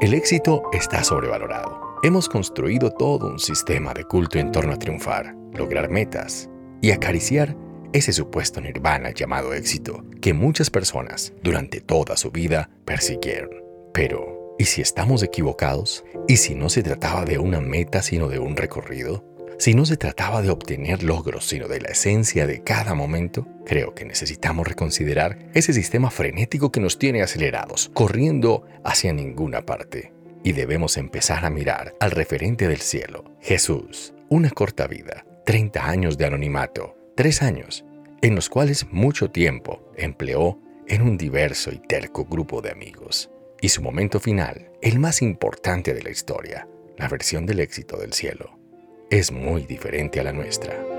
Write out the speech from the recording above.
El éxito está sobrevalorado. Hemos construido todo un sistema de culto en torno a triunfar, lograr metas y acariciar ese supuesto nirvana llamado éxito que muchas personas durante toda su vida persiguieron. Pero, ¿y si estamos equivocados? ¿Y si no se trataba de una meta sino de un recorrido? Si no se trataba de obtener logros, sino de la esencia de cada momento, creo que necesitamos reconsiderar ese sistema frenético que nos tiene acelerados, corriendo hacia ninguna parte. Y debemos empezar a mirar al referente del cielo, Jesús, una corta vida, 30 años de anonimato, 3 años, en los cuales mucho tiempo empleó en un diverso y terco grupo de amigos. Y su momento final, el más importante de la historia, la versión del éxito del cielo es muy diferente a la nuestra.